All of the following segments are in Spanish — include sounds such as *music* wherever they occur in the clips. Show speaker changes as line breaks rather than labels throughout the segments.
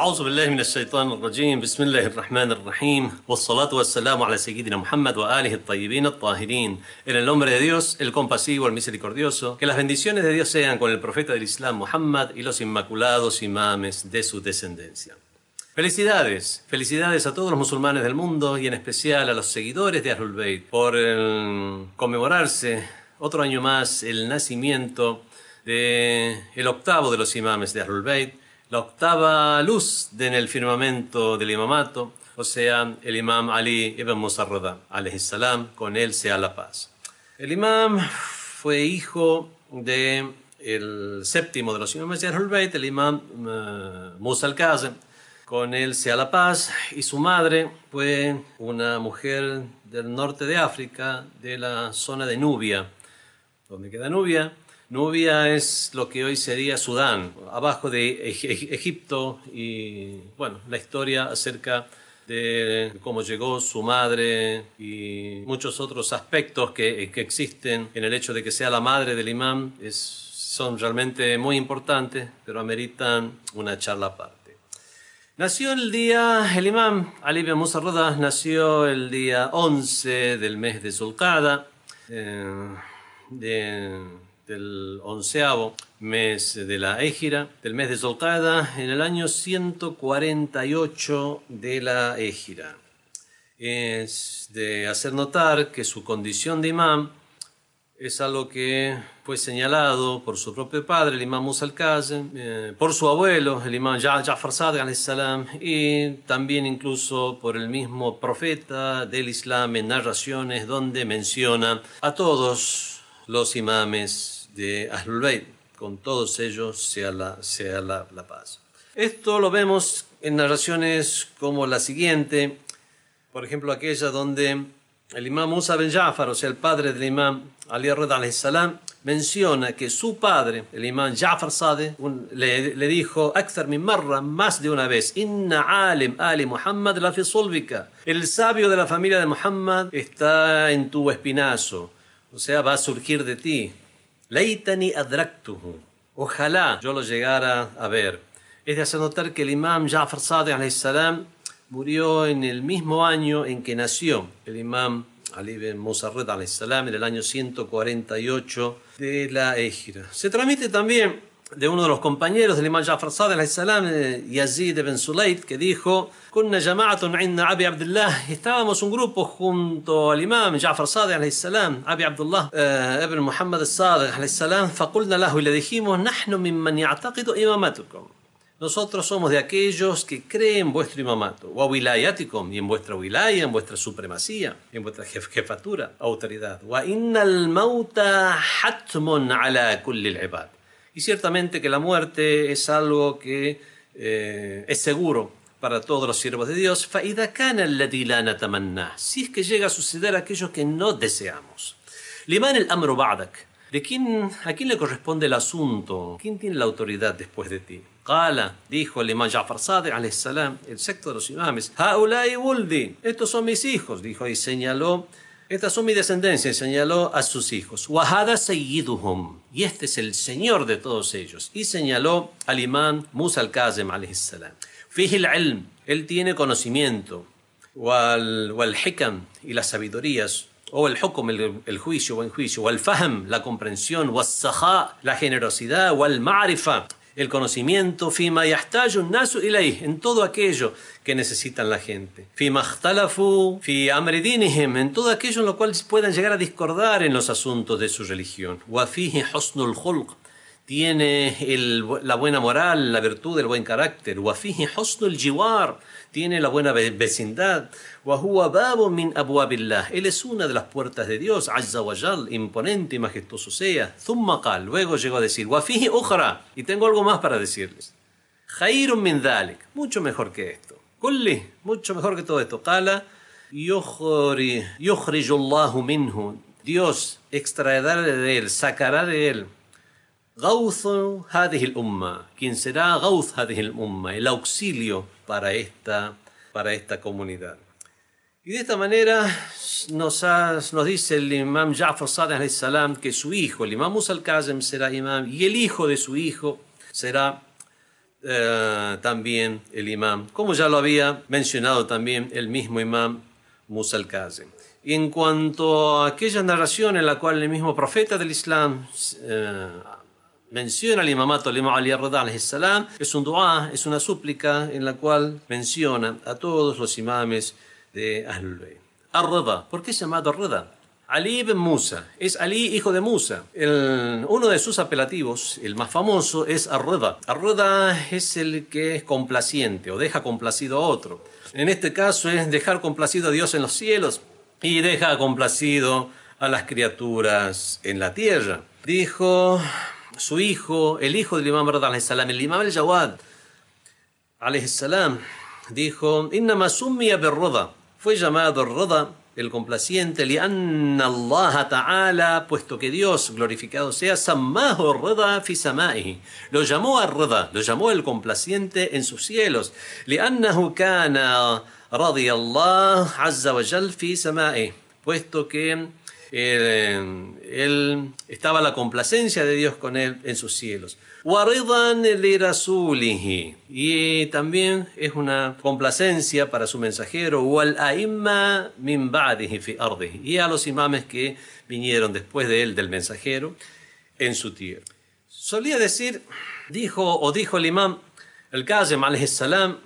أعوذ بالله من الشيطان الرجيم بسم الله الرحمن الرحيم والصلاة والسلام على سيدنا Muhammad وآله الطيبين الطاهرين En el nombre de Dios, el compasivo, el misericordioso Que las bendiciones de Dios sean con el profeta del Islam Muhammad y los inmaculados imames de su descendencia Felicidades, felicidades a todos los musulmanes del mundo y en especial a los seguidores de Ahlul Bayt por el conmemorarse otro año más el nacimiento de el octavo de los imames de Ahlul Bayt, la octava luz en el firmamento del imamato, o sea, el imam Ali ibn Musa alayhi salam, con él sea la paz. El imam fue hijo de el séptimo de los imames de Ahlul el imam uh, Musa al-Kazem, con él sea la paz, y su madre fue una mujer del norte de África, de la zona de Nubia. ¿Dónde queda Nubia? Nubia es lo que hoy sería Sudán, abajo de Egipto, y bueno, la historia acerca de cómo llegó su madre y muchos otros aspectos que, existen en el hecho de que sea la madre del imán es, son realmente muy importantes, pero ameritan una charla aparte. Nació el día, el imam Ali bin Musa Rodas nació el día 11 del mes de Zulqada, eh, del onceavo mes de la Égira, del mes de Zulqada, en el año 148 de la Égira. Es de hacer notar que su condición de imam es algo que fue señalado por su propio padre, el imam Musa al-Kazem, eh, por su abuelo, el imam Ja'far salam y también incluso por el mismo profeta del Islam en narraciones donde menciona a todos los imames de Ahlul Bayt, con todos ellos sea la, sea la, la paz. Esto lo vemos en narraciones como la siguiente, por ejemplo aquella donde el imam Musa ben Ja'far, o sea, el padre del imam Ali Reda salam, menciona que su padre, el imam Ja'far Sade, le, le, dijo, min marra, más de una vez, Inna alim ali Muhammad la El sabio de la familia de Muhammad está en tu espinazo, o sea, va a surgir de ti. Leitani adraktuhu. Ojalá yo lo llegara a ver. Es de hacer notar que el imam Ja'far Sade salam murió en el mismo año en que nació el imam Ali ibn Musarred salam en el año 148 de la Égira. Se transmite también de uno de los compañeros del imam Ja'far Sadr salam eh, Yazid ibn Sulayt, que dijo, Kunna Abi Abdullah, estábamos un grupo junto al imam Ja'far Sadr salam Abi Abdullah eh, ibn Muhammad Sadr salam faqulna lahu, y le dijimos, Nahnu mimman ya'taqidu imamatukum. Nosotros somos de aquellos que creen vuestro imamato, o y en vuestra wilaya, en vuestra supremacía, en vuestra jefatura, autoridad. Wa innal mauta hatmun ala kulli al y ciertamente que la muerte es algo que eh, es seguro para todos los siervos de Dios. Si es que llega a suceder aquello que no deseamos. Liman el amru ba'dak. ¿De quién, ¿A quién le corresponde el asunto? ¿Quién tiene la autoridad después de ti? Qala, dijo el imam Ja'far Sadiq el secto de los imames, estos son mis hijos, dijo y señaló, estas son mi descendencia, señaló a sus hijos. Wahada y este es el señor de todos ellos. Y señaló al imam Musa al-Kazem salam. Fihi ilm, él tiene conocimiento, wal, hikam, y las sabidurías, o el hukum, el, el juicio, buen juicio, wal fahm, la comprensión, wal la generosidad, wal ma'rifa, el conocimiento, fima yahtaju nasu ilayh, en todo aquello que necesitan la gente. Fima ikhtalafu fi amridinihim, en todo aquello en lo cual puedan llegar a discordar en los asuntos de su religión. Wa fihi husnul khulq, tiene el, la buena moral, la virtud, el buen carácter. Wa fihi husnul jiwar, tiene la buena vecindad. min Él es una de las puertas de Dios, azza wa imponente y majestuoso sea. Thumma luego llegó a decir, wafihi ukhra, y tengo algo más para decirles. Khairun min dhalik, mucho mejor que esto. Kulli, mucho mejor que todo esto. Qala, yukhrijullahu minhu. Dios extraerá de él, sacará de él غوث هذه الأمة quien será غوث هذه الأمة el auxilio para esta, para esta comunidad. Y de esta manera nos, nos dice el imam Ja'far Sadiq salam que su hijo, el imam Musa al-Kazem, será imam y el hijo de su hijo será eh, también el imam, como ya lo había mencionado también el mismo imam Musa al-Kazim. Y en cuanto a aquella narración en la cual el mismo profeta del Islam eh, menciona al imamato al imam Ali salam es un dua, es una súplica en la cual menciona a todos los imames de Ahlul Bayt. Ar-Rida, ¿por qué es llamado Ar-Rida? Ali ibn Musa, es Ali hijo de Musa. uno de sus apelativos, el más famoso, es Ar-Rida. Ar-Rida es el que es complaciente o deja complacido a otro. En este caso es dejar complacido a Dios en los cielos y deja complacido a las criaturas en la tierra. Dijo su hijo, el hijo del imam Rada, el imam al-Jawad, salam, dijo, Inna summiya birroda. Fue llamado Roda el complaciente, lianna Allah ta'ala, puesto que Dios, glorificado sea, sammahu rida fi. Lo llamó a Rida, lo llamó el complaciente en sus cielos. Liannahu kana radiyallah azza wa fi. Puesto que él, estaba la complacencia de Dios con él en sus cielos. Y también es una complacencia para su mensajero. Y a los imames que vinieron después de él, del mensajero, en su tierra. Solía decir, dijo o dijo el imam, el salam,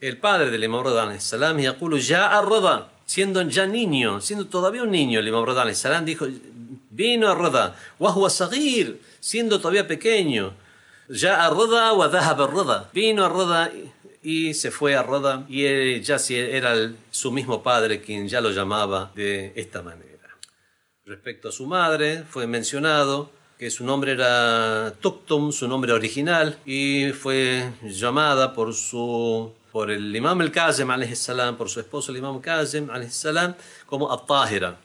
el padre del imam ya arroda siendo ya niño, siendo todavía un niño, el Imam Radha salam dijo, vino a Radha, wa sagir, siendo todavía pequeño, ya a wa dhahab vino a Radha y se fue a Radha y ya era su mismo padre quien ya lo llamaba de esta manera. Respecto a su madre, fue mencionado que su nombre era Tuktum, su nombre original, y fue llamada por su por el imam al-Kazem, por su esposo el imam Kazem, como At-Tahira.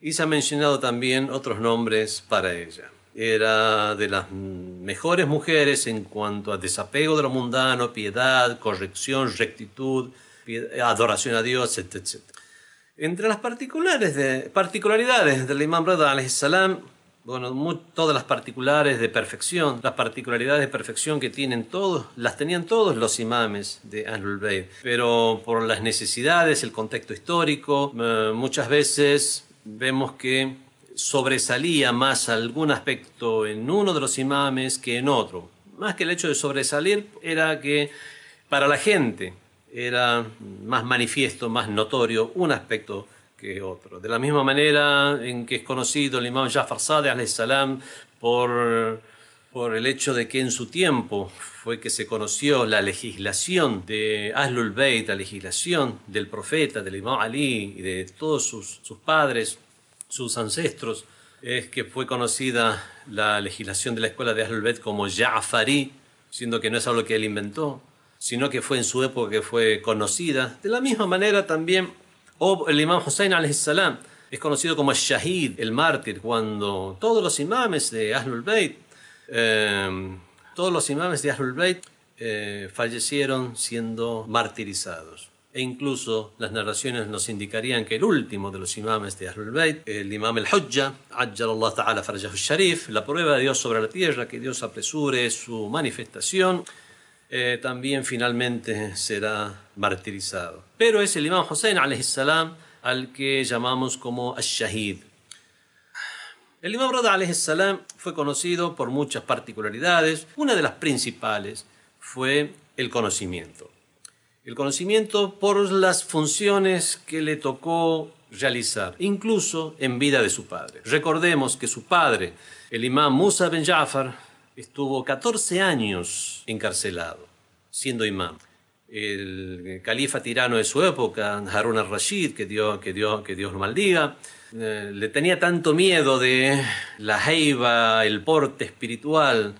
Y se han mencionado también otros nombres para ella. Era de las mejores mujeres en cuanto a desapego de lo mundano, piedad, corrección, rectitud, adoración a Dios, etc. Entre las particulares de, particularidades del imam Rada, salam, bueno, todas las particulares de perfección, las particularidades de perfección que tienen todos, las tenían todos los imames de Ahlul Bayt, pero por las necesidades, el contexto histórico, eh, muchas veces vemos que sobresalía más algún aspecto en uno de los imames que en otro. Más que el hecho de sobresalir era que para la gente era más manifiesto, más notorio un aspecto De la misma manera en que es conocido el imam Jafar Sadeh salam por, por el hecho de que en su tiempo fue que se conoció la legislación de Ahlul Bayt, la legislación del profeta, del imam Ali y de todos sus, sus padres, sus ancestros, es que fue conocida la legislación de la escuela de Ahlul Bayt como Ja'fari, siendo que no es algo que él inventó, sino que fue en su época que fue conocida. De la misma manera también o el imam Hussein salam es conocido como el Shahid, el mártir, cuando todos los imames de Ahlul Bayt, em, todos los imames de Ahlul Bayt eh, fallecieron siendo martirizados. E incluso las narraciones nos indicarían que el último de los imames de Ahlul Bayt, el imam al-Hujja, Allah Ta'ala Farajahu Sharif, la prueba de Dios sobre la tierra, que Dios apresure su manifestación, eh, también finalmente será martirizado. Pero es el imam Hussein salam al que llamamos como al-Shahid. El imam Rada salam fue conocido por muchas particularidades. Una de las principales fue el conocimiento. El conocimiento por las funciones que le tocó realizar, incluso en vida de su padre. Recordemos que su padre, el imam Musa ben Jafar, estuvo 14 años encarcelado, siendo imam. El califa tirano de su época, Harun al-Rashid, que, Dios, que, Dios, que Dios lo maldiga, eh, le tenía tanto miedo de la jeiba, el porte espiritual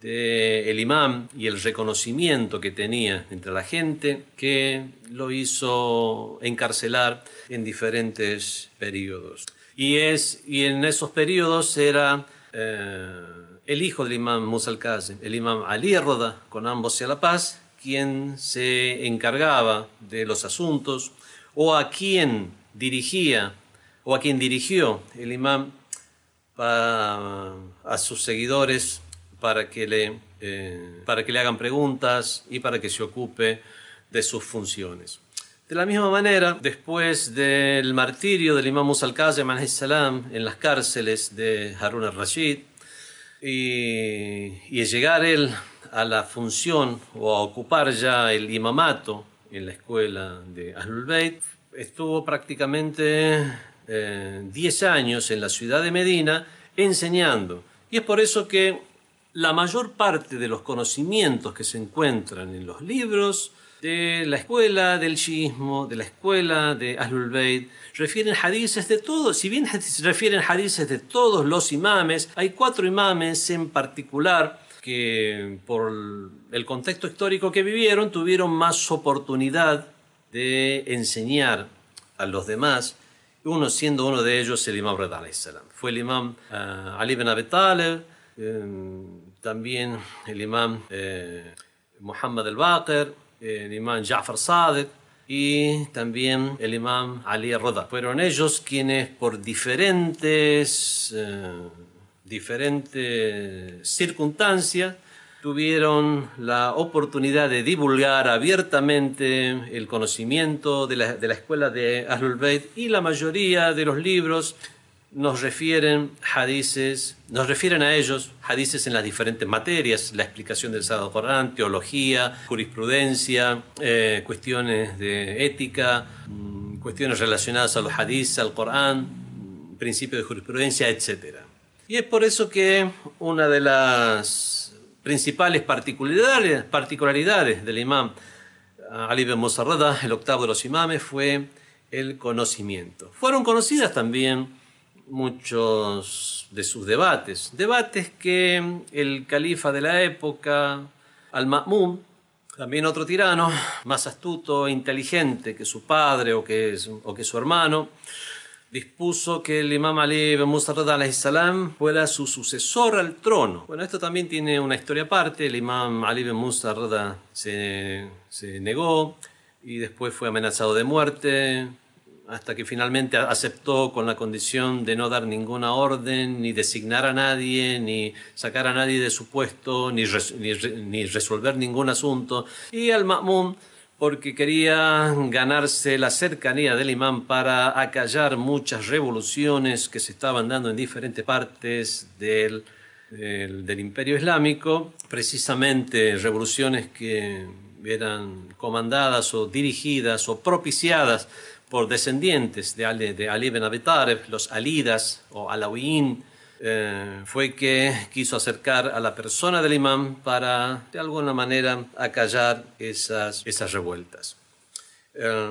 del el imam y el reconocimiento que tenía entre la gente, que lo hizo encarcelar en diferentes periodos. Y, es, y en esos periodos era... Eh, el hijo del imam Musa al el imam Ali Roda, con ambos sea la paz, quien se encargaba de los asuntos o a quien dirigía o a quien dirigió el imam a, sus seguidores para que le, eh, para que le hagan preguntas y para que se ocupe de sus funciones. De la misma manera, después del martirio del imam Musa al-Kazem en las cárceles de Harun al-Rashid, y, y llegar él a la función o a ocupar ya el imamato en la escuela de Ahlul Bayt, estuvo prácticamente 10 eh, años en la ciudad de Medina enseñando. Y es por eso que la mayor parte de los conocimientos que se encuentran en los libros de la escuela del shiismo, de la escuela de Ahlul Bayt, refieren hadices de todos. Si bien refieren hadices de todos los imames, hay cuatro imames en particular que por el contexto histórico que vivieron tuvieron más oportunidad de enseñar a los demás, uno siendo uno de ellos el imam Reda Fue el imam uh, Ali ibn Abi Talib, eh, también el imam eh, Muhammad al-Baqir, el imam Ja'far Sadiq y también el imam Ali al-Rada. Fueron ellos quienes por diferentes, diferentes circunstancias tuvieron la oportunidad de divulgar abiertamente el conocimiento de la, de la escuela de Ahlul Bayt y la mayoría de los libros nos refieren hadices, nos refieren a ellos hadices en las diferentes materias, la explicación del Sagrado Corán, teología, jurisprudencia, eh, cuestiones de ética, mm, cuestiones relacionadas a los hadices, al Corán, principios de jurisprudencia, etc. Y es por eso que una de las principales particularidades, particularidades del imam Ali ibn Musarrada, el octavo de los imames, fue el conocimiento. Fueron conocidas también muchos de sus debates, debates que el califa de la época, Al-Ma'mun, también otro tirano, más astuto e inteligente que su padre o que, su hermano, dispuso que el imam Ali ibn Musa salam fuera su sucesor al trono. Bueno, esto también tiene una historia aparte. El imam Ali ibn Musa se, se negó y después fue amenazado de muerte hasta que finalmente aceptó con la condición de no dar ninguna orden, ni designar a nadie, ni sacar a nadie de su puesto, ni, ni, resolver ningún asunto. Y al Ma'mun porque quería ganarse la cercanía del imán para acallar muchas revoluciones que se estaban dando en diferentes partes del, del, imperio islámico, precisamente revoluciones que eran comandadas o dirigidas o propiciadas por descendientes de Ali, de Ali ibn Abi los alidas o alawín, eh, fue que quiso acercar a la persona del imán para de alguna manera acallar esas revueltas. Eh,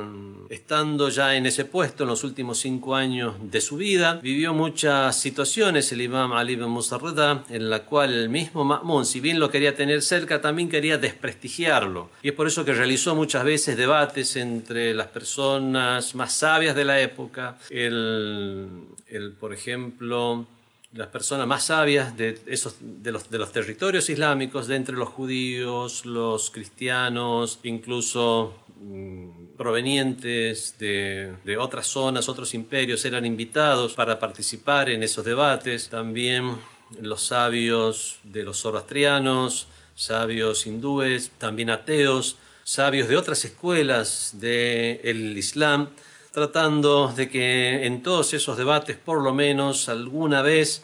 estando ya en ese puesto en los últimos cinco años de su vida, vivió muchas situaciones el imam Ali ibn Musarrada en la cual el mismo Ma'mun, si bien lo quería tener cerca, también quería desprestigiarlo. Y es por eso que realizó muchas veces debates entre las personas más sabias de la época, el, el por ejemplo, las personas más sabias de, esos, de, los, de los territorios islámicos, de entre los judíos, los cristianos, incluso mm, provenientes de, otras zonas, otros imperios, eran invitados para participar en esos debates. También los sabios de los zoroastrianos, sabios hindúes, también ateos, sabios de otras escuelas del Islam tratando de que en todos esos debates por lo menos alguna vez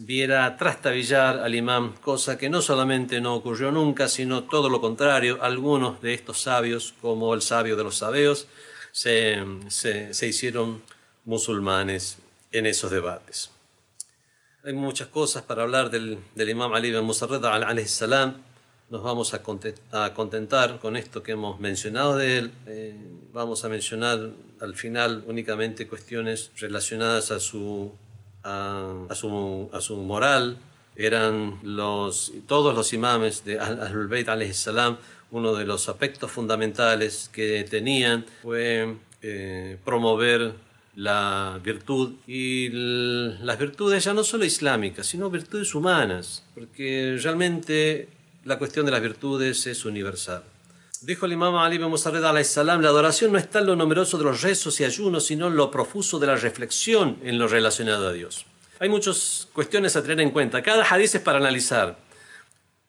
viera trastabillar al imán, cosa que no solamente no ocurrió nunca, sino todo lo contrario, algunos de estos sabios, como el sabio de los sabeos, se, se, hicieron musulmanes en esos debates. Hay muchas cosas para hablar del, del imam Ali ibn Musarrad salam nos vamos a contentar con esto que hemos mencionado de él. Eh, vamos a mencionar al final únicamente cuestiones relacionadas a su, a, su, a su moral. Eran los, todos los imames de Ahlul Bayt salam, uno de los aspectos fundamentales que tenían fue eh, promover la virtud y las virtudes ya no solo islámicas, sino virtudes humanas, porque realmente la cuestión de las virtudes es universal. Dijo el imam Ali ibn al salam, la adoración no está en lo numeroso de los rezos y ayunos, sino en lo profuso de la reflexión en lo relacionado a Dios. Hay muchas cuestiones a tener en cuenta. Cada hadiz es para analizar.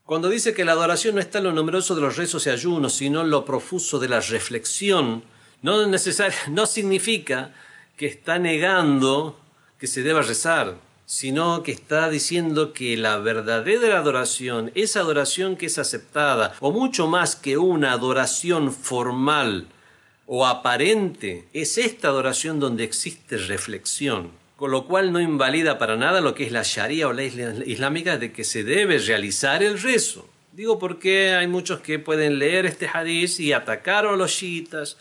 Cuando dice que la adoración no está en lo numeroso de los rezos y ayunos, sino en lo profuso de la reflexión, no, *laughs* no significa que está negando que se deba rezar, sino que está diciendo que la verdadera adoración, esa adoración que es aceptada, o mucho más que una adoración formal o aparente, es esta adoración donde existe reflexión, con lo cual no invalida para nada lo que es la sharia o la islámica de que se debe realizar el rezo. Digo porque hay muchos que pueden leer este hadith y atacar a los shiitas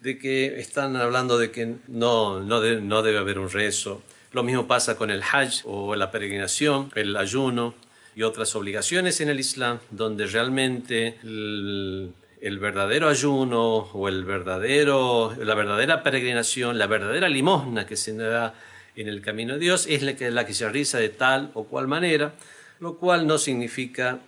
de que están hablando de que no, no, no debe haber un rezo. Lo mismo pasa con el hajj o la peregrinación, el ayuno y otras obligaciones en el Islam, donde realmente el, verdadero ayuno o el verdadero, la verdadera peregrinación, la verdadera limosna que se da en el camino de Dios es la que, la que se realiza de tal o cual manera, lo cual no significa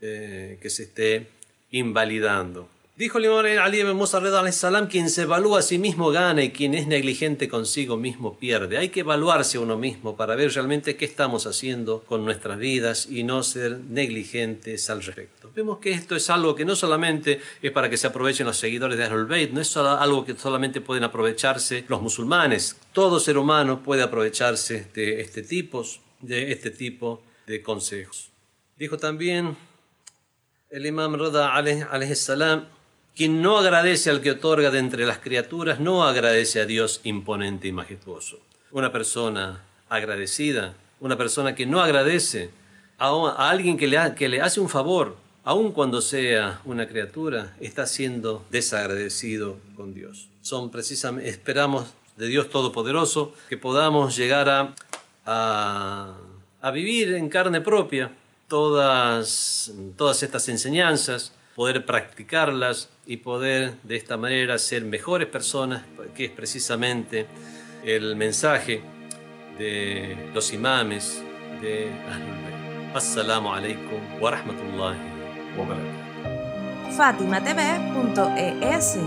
eh, que se esté invalidando. Dijo el imam Ali ibn Musa salam, quien se evalúa a sí mismo gana y quien es negligente consigo mismo pierde. Hay que evaluarse a uno mismo para ver realmente qué estamos haciendo con nuestras vidas y no ser negligentes al respecto. Vemos que esto es algo que no solamente es para que se aprovechen los seguidores de Ahlul Bayt, no es algo que solamente pueden aprovecharse los musulmanes. Todo ser humano puede aprovecharse de este tipo de, este tipo de consejos. Dijo también el imam Rada salam, quien no agradece al que otorga de entre las criaturas, no agradece a Dios imponente y majestuoso. Una persona agradecida, una persona que no agradece a, alguien que le, hace un favor, aun cuando sea una criatura, está siendo desagradecido con Dios. Son precisamente, esperamos de Dios Todopoderoso que podamos llegar a, a, a vivir en carne propia todas, todas estas enseñanzas, poder practicarlas y poder de esta manera ser mejores personas, que es precisamente el mensaje de los imames de Ahlul. Assalamu alaikum wa rahmatullahi wa.
FatimaTV.es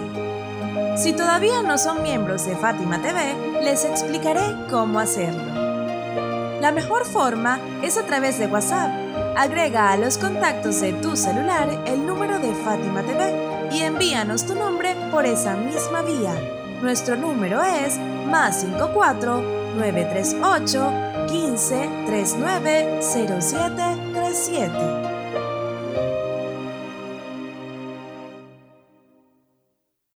Si todavía no son miembros de Fátima TV, les explicaré cómo hacerlo. La mejor forma es a través de WhatsApp Agrega a los contactos de tu celular el número de Fátima TV y envíanos tu nombre por esa misma vía. Nuestro número es más 54 938 15 39 0737.